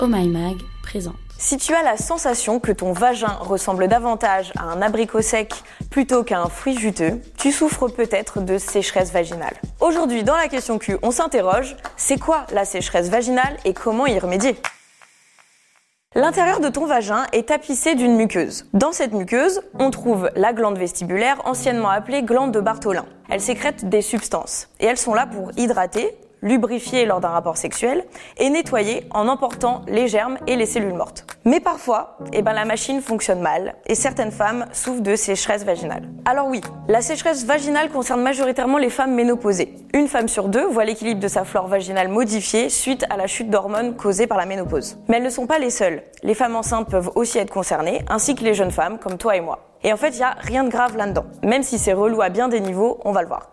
Oh présente. Si tu as la sensation que ton vagin ressemble davantage à un abricot sec plutôt qu'à un fruit juteux, tu souffres peut-être de sécheresse vaginale. Aujourd'hui, dans la question Q, on s'interroge, c'est quoi la sécheresse vaginale et comment y remédier? L'intérieur de ton vagin est tapissé d'une muqueuse. Dans cette muqueuse, on trouve la glande vestibulaire, anciennement appelée glande de Bartholin. Elle sécrète des substances et elles sont là pour hydrater, lubrifier lors d'un rapport sexuel et nettoyer en emportant les germes et les cellules mortes. Mais parfois, eh ben, la machine fonctionne mal et certaines femmes souffrent de sécheresse vaginale. Alors oui, la sécheresse vaginale concerne majoritairement les femmes ménopausées. Une femme sur deux voit l'équilibre de sa flore vaginale modifié suite à la chute d'hormones causée par la ménopause. Mais elles ne sont pas les seules. Les femmes enceintes peuvent aussi être concernées, ainsi que les jeunes femmes comme toi et moi. Et en fait, il n'y a rien de grave là-dedans. Même si c'est relou à bien des niveaux, on va le voir.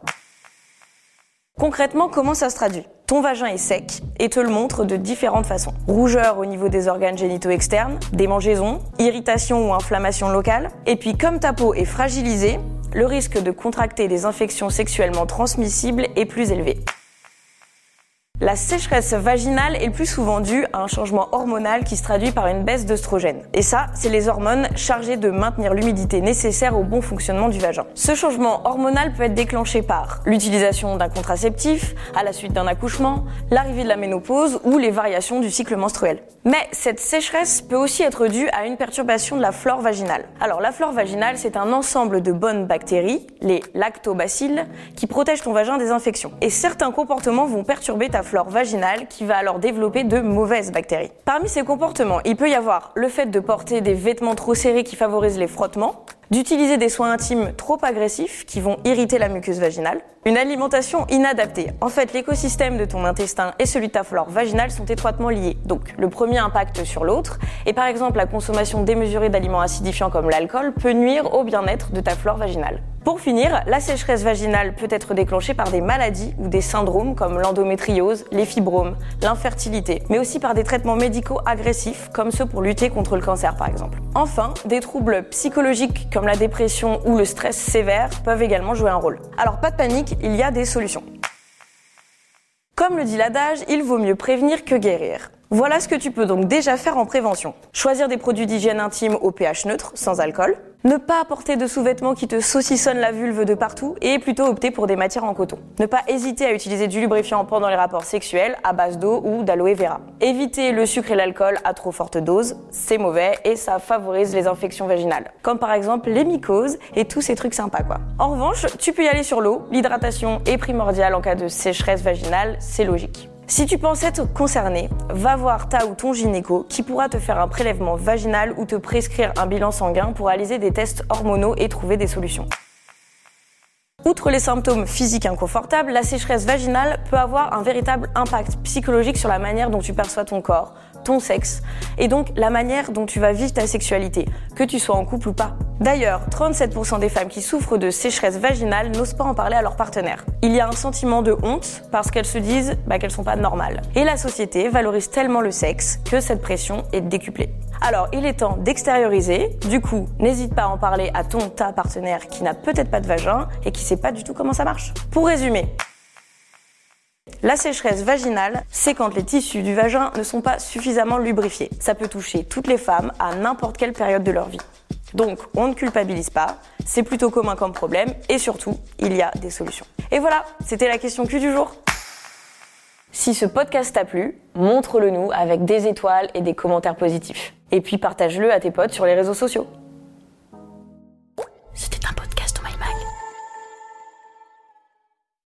Concrètement, comment ça se traduit? Ton vagin est sec et te le montre de différentes façons. Rougeur au niveau des organes génitaux externes, démangeaisons, irritation ou inflammation locale. Et puis comme ta peau est fragilisée, le risque de contracter des infections sexuellement transmissibles est plus élevé. La sécheresse vaginale est le plus souvent due à un changement hormonal qui se traduit par une baisse d'œstrogène. Et ça, c'est les hormones chargées de maintenir l'humidité nécessaire au bon fonctionnement du vagin. Ce changement hormonal peut être déclenché par l'utilisation d'un contraceptif, à la suite d'un accouchement, l'arrivée de la ménopause ou les variations du cycle menstruel. Mais cette sécheresse peut aussi être due à une perturbation de la flore vaginale. Alors la flore vaginale, c'est un ensemble de bonnes bactéries, les lactobacilles, qui protègent ton vagin des infections. Et certains comportements vont perturber ta flore vaginale qui va alors développer de mauvaises bactéries. Parmi ces comportements, il peut y avoir le fait de porter des vêtements trop serrés qui favorisent les frottements, d'utiliser des soins intimes trop agressifs qui vont irriter la muqueuse vaginale, une alimentation inadaptée. En fait, l'écosystème de ton intestin et celui de ta flore vaginale sont étroitement liés. Donc, le premier impacte sur l'autre. Et par exemple, la consommation démesurée d'aliments acidifiants comme l'alcool peut nuire au bien-être de ta flore vaginale. Pour finir, la sécheresse vaginale peut être déclenchée par des maladies ou des syndromes comme l'endométriose, les fibromes, l'infertilité, mais aussi par des traitements médicaux agressifs comme ceux pour lutter contre le cancer par exemple. Enfin, des troubles psychologiques comme la dépression ou le stress sévère peuvent également jouer un rôle. Alors pas de panique, il y a des solutions. Comme le dit l'adage, il vaut mieux prévenir que guérir. Voilà ce que tu peux donc déjà faire en prévention. Choisir des produits d'hygiène intime au pH neutre, sans alcool. Ne pas apporter de sous-vêtements qui te saucissonnent la vulve de partout et plutôt opter pour des matières en coton. Ne pas hésiter à utiliser du lubrifiant pendant les rapports sexuels à base d'eau ou d'aloe vera. Éviter le sucre et l'alcool à trop forte dose, c'est mauvais et ça favorise les infections vaginales. Comme par exemple les mycoses et tous ces trucs sympas quoi. En revanche, tu peux y aller sur l'eau. L'hydratation est primordiale en cas de sécheresse vaginale, c'est logique. Si tu penses être concerné, va voir ta ou ton gynéco qui pourra te faire un prélèvement vaginal ou te prescrire un bilan sanguin pour réaliser des tests hormonaux et trouver des solutions. Outre les symptômes physiques inconfortables, la sécheresse vaginale peut avoir un véritable impact psychologique sur la manière dont tu perçois ton corps, ton sexe, et donc la manière dont tu vas vivre ta sexualité, que tu sois en couple ou pas. D'ailleurs, 37% des femmes qui souffrent de sécheresse vaginale n'osent pas en parler à leur partenaire. Il y a un sentiment de honte parce qu'elles se disent bah, qu'elles sont pas normales. Et la société valorise tellement le sexe que cette pression est décuplée. Alors, il est temps d'extérioriser. Du coup, n'hésite pas à en parler à ton ta partenaire qui n'a peut-être pas de vagin et qui sait pas du tout comment ça marche. Pour résumer, la sécheresse vaginale, c'est quand les tissus du vagin ne sont pas suffisamment lubrifiés. Ça peut toucher toutes les femmes à n'importe quelle période de leur vie. Donc, on ne culpabilise pas, c'est plutôt commun comme problème et surtout, il y a des solutions. Et voilà, c'était la question Q du jour. Si ce podcast t'a plu, montre-le nous avec des étoiles et des commentaires positifs. Et puis partage-le à tes potes sur les réseaux sociaux.